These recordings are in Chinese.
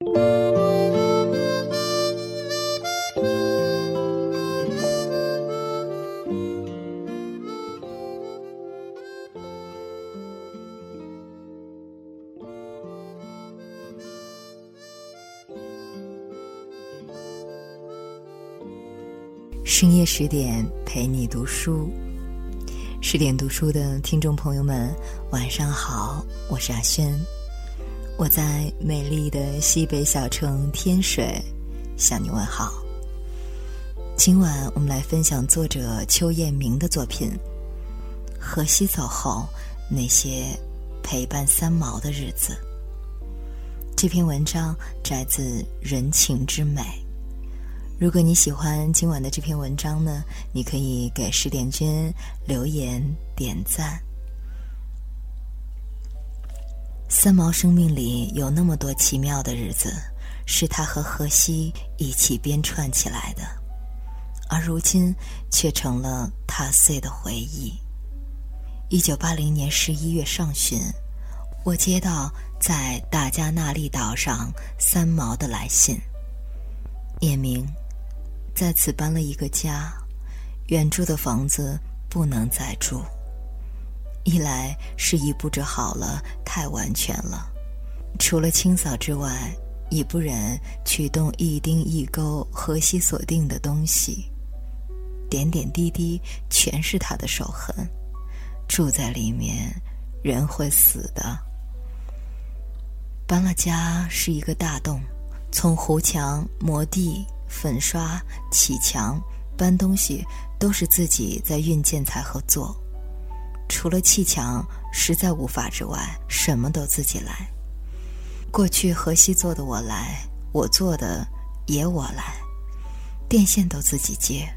深夜十点陪你读书，十点读书的听众朋友们，晚上好，我是阿轩，我在美丽的西北小城天水向你问好。今晚我们来分享作者邱彦明的作品《荷西走后那些陪伴三毛的日子》。这篇文章摘自《人情之美》。如果你喜欢今晚的这篇文章呢，你可以给十点君留言点赞。三毛生命里有那么多奇妙的日子，是他和荷西一起编串起来的，而如今却成了踏碎的回忆。一九八零年十一月上旬，我接到在大加那利岛上三毛的来信，念明。在此搬了一个家，原住的房子不能再住。一来是已布置好了，太完全了，除了清扫之外，已不忍去动一丁一钩荷西所定的东西。点点滴滴全是他的手痕，住在里面，人会死的。搬了家是一个大洞，从糊墙、磨地。粉刷、砌墙、搬东西，都是自己在运建材和做。除了砌墙实在无法之外，什么都自己来。过去河西做的我来，我做的也我来。电线都自己接。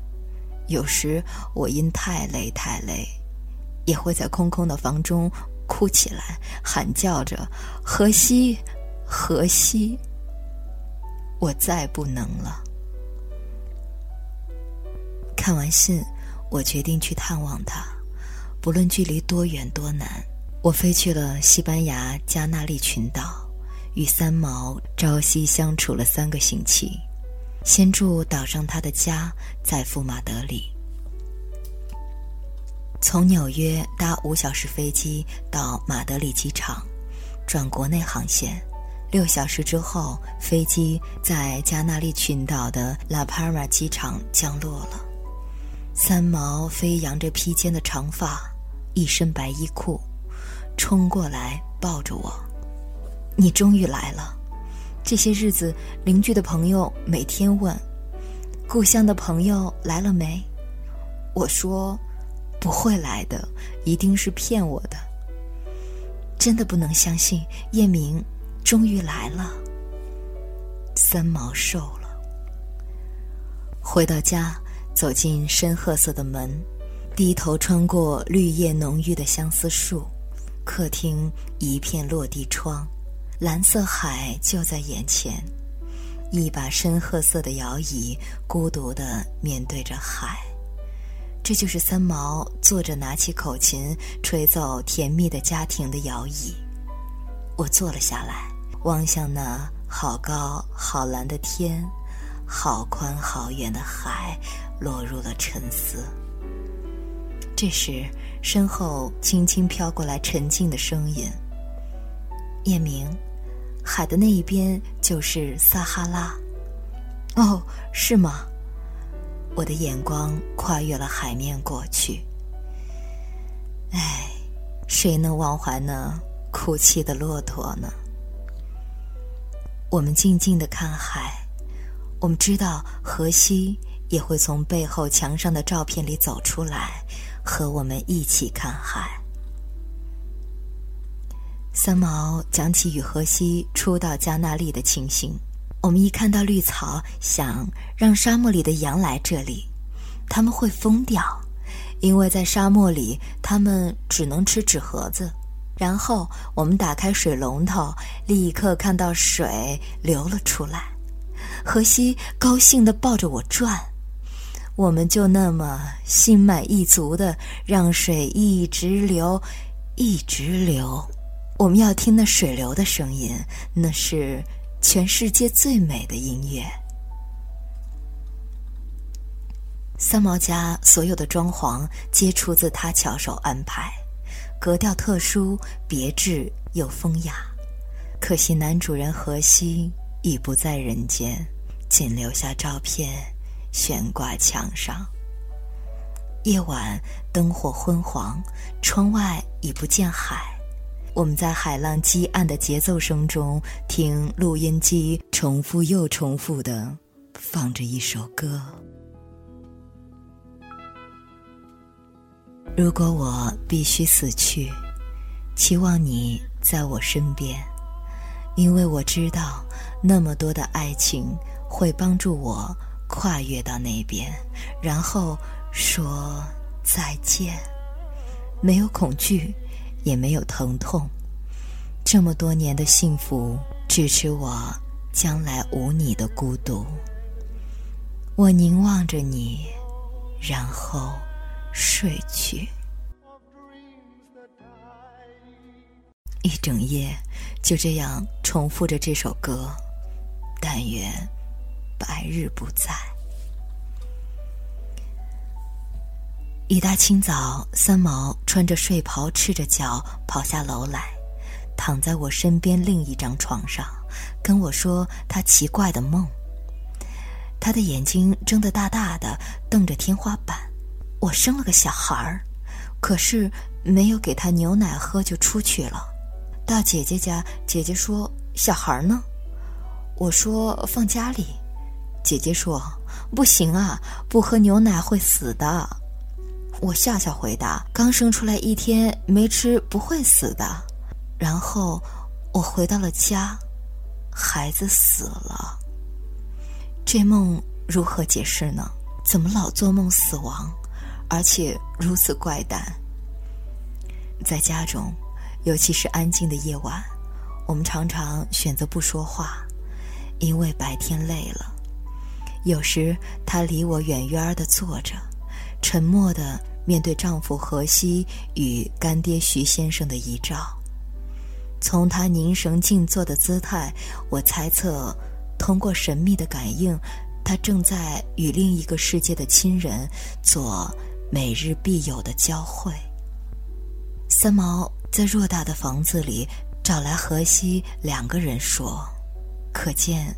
有时我因太累太累，也会在空空的房中哭起来，喊叫着：“河西，河西，我再不能了。”看完信，我决定去探望他，不论距离多远多难。我飞去了西班牙加那利群岛，与三毛朝夕相处了三个星期。先住岛上他的家，再赴马德里。从纽约搭五小时飞机到马德里机场，转国内航线。六小时之后，飞机在加那利群岛的拉帕尔马机场降落了。三毛飞扬着披肩的长发，一身白衣裤，冲过来抱着我：“你终于来了！这些日子，邻居的朋友每天问，故乡的朋友来了没？我说，不会来的，一定是骗我的。真的不能相信，叶明终于来了。三毛瘦了，回到家。”走进深褐色的门，低头穿过绿叶浓郁的相思树，客厅一片落地窗，蓝色海就在眼前，一把深褐色的摇椅孤独地面对着海，这就是三毛坐着拿起口琴吹奏甜蜜的家庭的摇椅。我坐了下来，望向那好高好蓝的天。好宽好远的海，落入了沉思。这时，身后轻轻飘过来沉静的声音：“叶明，海的那一边就是撒哈拉。”“哦，是吗？”我的眼光跨越了海面过去。唉，谁能忘怀那哭泣的骆驼呢？我们静静的看海。我们知道荷西也会从背后墙上的照片里走出来，和我们一起看海。三毛讲起与荷西初到加那利的情形。我们一看到绿草，想让沙漠里的羊来这里，他们会疯掉，因为在沙漠里他们只能吃纸盒子。然后我们打开水龙头，立刻看到水流了出来。荷西高兴地抱着我转，我们就那么心满意足的让水一直流，一直流。我们要听那水流的声音，那是全世界最美的音乐。三毛家所有的装潢皆出自他巧手安排，格调特殊、别致又风雅。可惜男主人荷西已不在人间，仅留下照片悬挂墙上。夜晚灯火昏黄，窗外已不见海。我们在海浪激岸的节奏声中，听录音机重复又重复的放着一首歌。如果我必须死去，期望你在我身边，因为我知道那么多的爱情会帮助我跨越到那边，然后说再见。没有恐惧，也没有疼痛，这么多年的幸福支持我将来无你的孤独。我凝望着你，然后。睡去，一整夜就这样重复着这首歌。但愿白日不在。一大清早，三毛穿着睡袍，赤着脚跑下楼来，躺在我身边另一张床上，跟我说他奇怪的梦。他的眼睛睁得大大的，瞪着天花板。我生了个小孩儿，可是没有给他牛奶喝就出去了。到姐姐家，姐姐说：“小孩呢？”我说：“放家里。”姐姐说：“不行啊，不喝牛奶会死的。”我笑笑回答：“刚生出来一天，没吃不会死的。”然后我回到了家，孩子死了。这梦如何解释呢？怎么老做梦死亡？而且如此怪诞。在家中，尤其是安静的夜晚，我们常常选择不说话，因为白天累了。有时，她离我远远的坐着，沉默的面对丈夫荷西与干爹徐先生的遗照。从她凝神静坐的姿态，我猜测，通过神秘的感应，她正在与另一个世界的亲人做。每日必有的交汇。三毛在偌大的房子里找来荷西两个人说，可见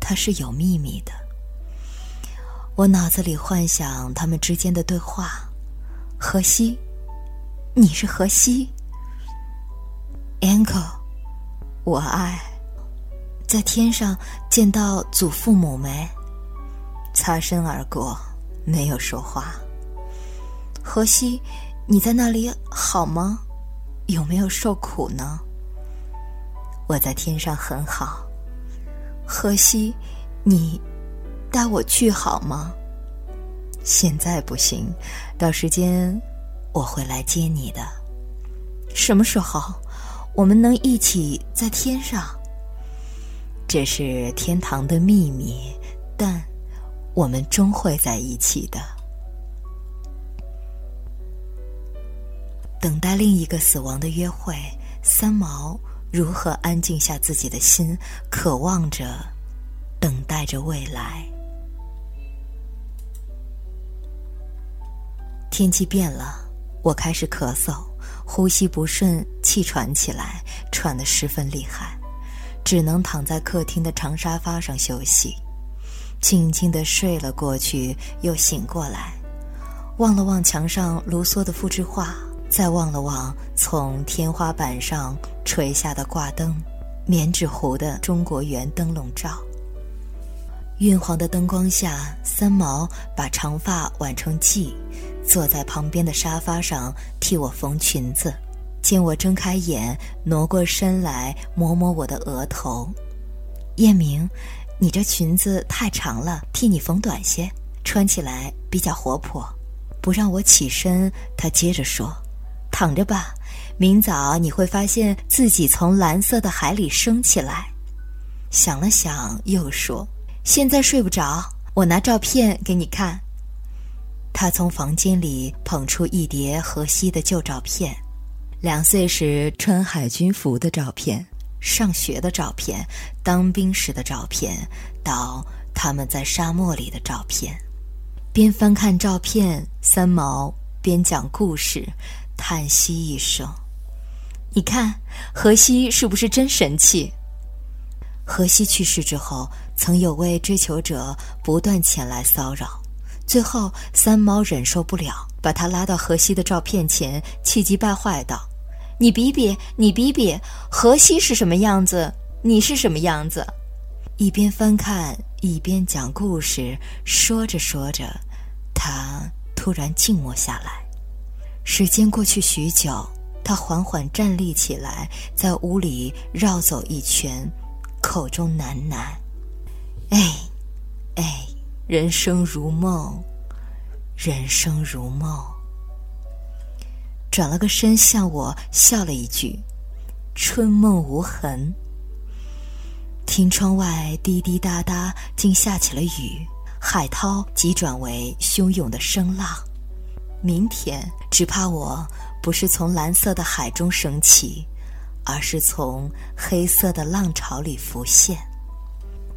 他是有秘密的。我脑子里幻想他们之间的对话：荷西，你是荷西，Anko，我爱，在天上见到祖父母没？擦身而过，没有说话。荷西，你在那里好吗？有没有受苦呢？我在天上很好。荷西，你带我去好吗？现在不行，到时间我会来接你的。什么时候我们能一起在天上？这是天堂的秘密，但我们终会在一起的。等待另一个死亡的约会，三毛如何安静下自己的心，渴望着，等待着未来。天气变了，我开始咳嗽，呼吸不顺，气喘起来，喘得十分厉害，只能躺在客厅的长沙发上休息，静静地睡了过去，又醒过来，望了望墙上卢梭的复制画。再望了望从天花板上垂下的挂灯，棉纸糊的中国圆灯笼罩。晕黄的灯光下，三毛把长发挽成髻，坐在旁边的沙发上替我缝裙子。见我睁开眼，挪过身来摸摸我的额头。叶明，你这裙子太长了，替你缝短些，穿起来比较活泼。不让我起身，他接着说。躺着吧，明早你会发现自己从蓝色的海里升起来。想了想，又说：“现在睡不着，我拿照片给你看。”他从房间里捧出一叠荷西的旧照片，两岁时穿海军服的照片，上学的照片、当兵时的照片，到他们在沙漠里的照片。边翻看照片，三毛边讲故事，叹息一声：“你看，荷西是不是真神气？”荷西去世之后，曾有位追求者不断前来骚扰，最后三毛忍受不了，把他拉到荷西的照片前，气急败坏道：“你比比，你比比，荷西是什么样子，你是什么样子？”一边翻看。一边讲故事，说着说着，他突然静默下来。时间过去许久，他缓缓站立起来，在屋里绕走一圈，口中喃喃：“哎，人生如梦，人生如梦。”转了个身，向我笑了一句：“春梦无痕。”听窗外滴滴答答，竟下起了雨。海涛急转为汹涌的声浪。明天只怕我不是从蓝色的海中升起，而是从黑色的浪潮里浮现。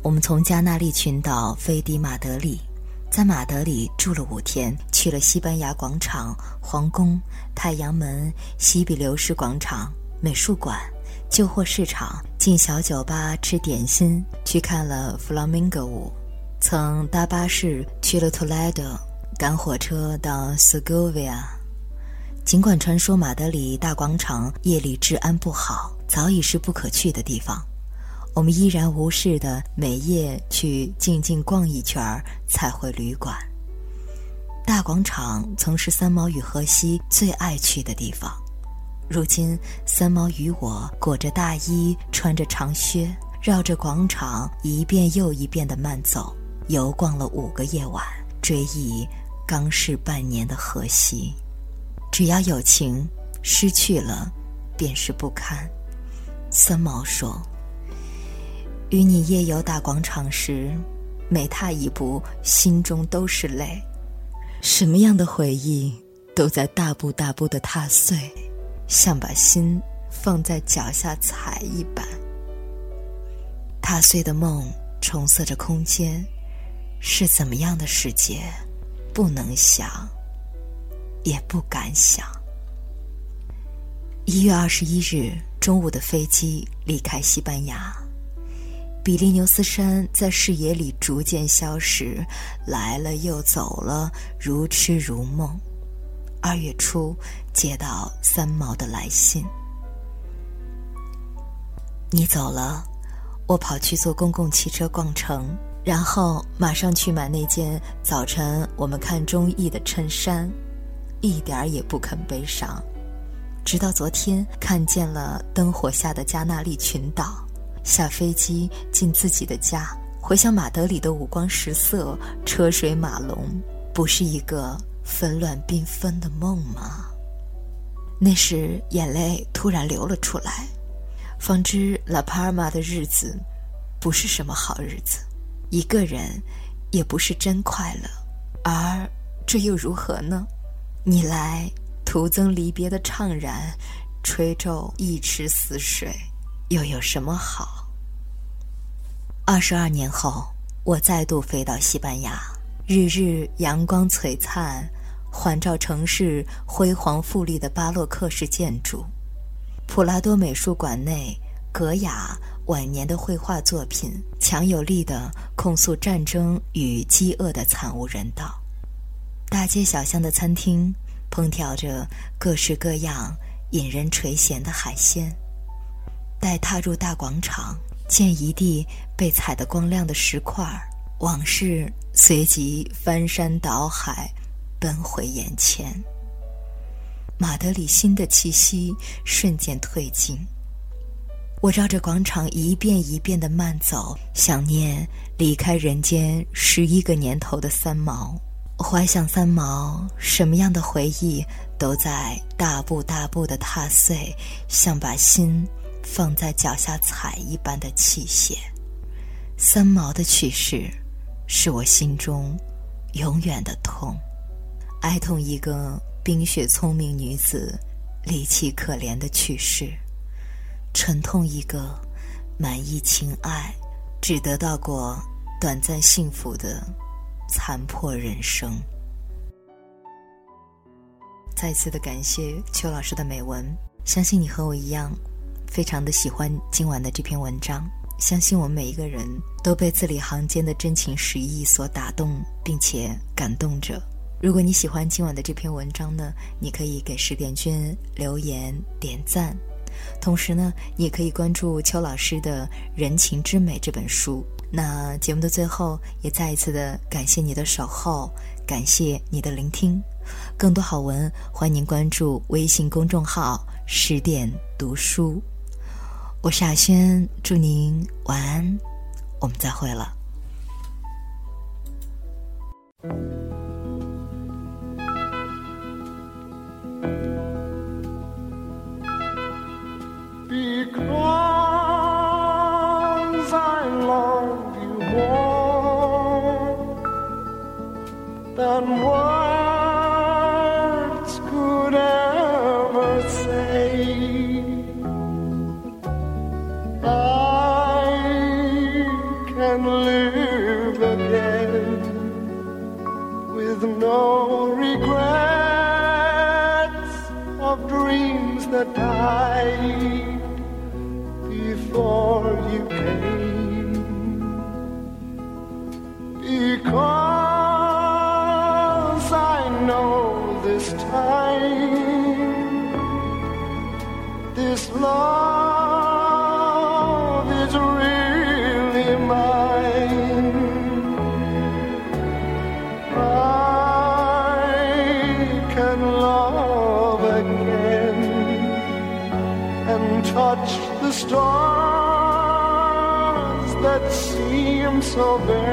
我们从加那利群岛飞抵马德里，在马德里住了五天，去了西班牙广场、皇宫、太阳门、西比留士广场、美术馆。旧货市场，进小酒吧吃点心，去看了弗朗明哥舞，曾搭巴士去了 Toledo，赶火车到 Segovia。尽管传说马德里大广场夜里治安不好，早已是不可去的地方，我们依然无视的每夜去静静逛一圈儿，才回旅馆。大广场曾是三毛与荷西最爱去的地方。如今，三毛与我裹着大衣，穿着长靴，绕着广场一遍又一遍地慢走，游逛了五个夜晚，追忆刚逝半年的荷西。只要有情，失去了，便是不堪。三毛说：“与你夜游大广场时，每踏一步，心中都是泪。什么样的回忆，都在大步大步地踏碎。”像把心放在脚下踩一般，踏碎的梦重色着空间，是怎么样的世界？不能想，也不敢想。一月二十一日中午的飞机离开西班牙，比利牛斯山在视野里逐渐消失，来了又走了，如痴如梦。二月初，接到三毛的来信。你走了，我跑去坐公共汽车逛城，然后马上去买那件早晨我们看中意的衬衫，一点儿也不肯悲伤。直到昨天看见了灯火下的加纳利群岛，下飞机进自己的家，回想马德里的五光十色、车水马龙，不是一个。纷乱缤纷的梦吗？那时眼泪突然流了出来，方知拉帕尔马的日子不是什么好日子，一个人也不是真快乐。而这又如何呢？你来徒增离别的怅然，吹皱一池死水，又有什么好？二十二年后，我再度飞到西班牙，日日阳光璀璨。环照城市辉煌富丽的巴洛克式建筑，普拉多美术馆内格雅晚年的绘画作品，强有力的控诉战争与饥饿的惨无人道。大街小巷的餐厅烹调着各式各样引人垂涎的海鲜。待踏入大广场，见一地被踩得光亮的石块，往事随即翻山倒海。奔回眼前，马德里新的气息瞬间褪尽。我绕着广场一遍一遍的慢走，想念离开人间十一个年头的三毛，怀想三毛什么样的回忆都在大步大步的踏碎，像把心放在脚下踩一般的器械。三毛的去世，是我心中永远的痛。哀痛一个冰雪聪明女子离奇可怜的去世，沉痛一个满意情爱，只得到过短暂幸福的残破人生。再次的感谢邱老师的美文，相信你和我一样，非常的喜欢今晚的这篇文章。相信我们每一个人都被字里行间的真情实意所打动，并且感动着。如果你喜欢今晚的这篇文章呢，你可以给十点君留言点赞，同时呢，你也可以关注邱老师的《人情之美》这本书。那节目的最后，也再一次的感谢你的守候，感谢你的聆听。更多好文，欢迎关注微信公众号“十点读书”。我是阿轩，祝您晚安，我们再会了。that touch the stars that seem so very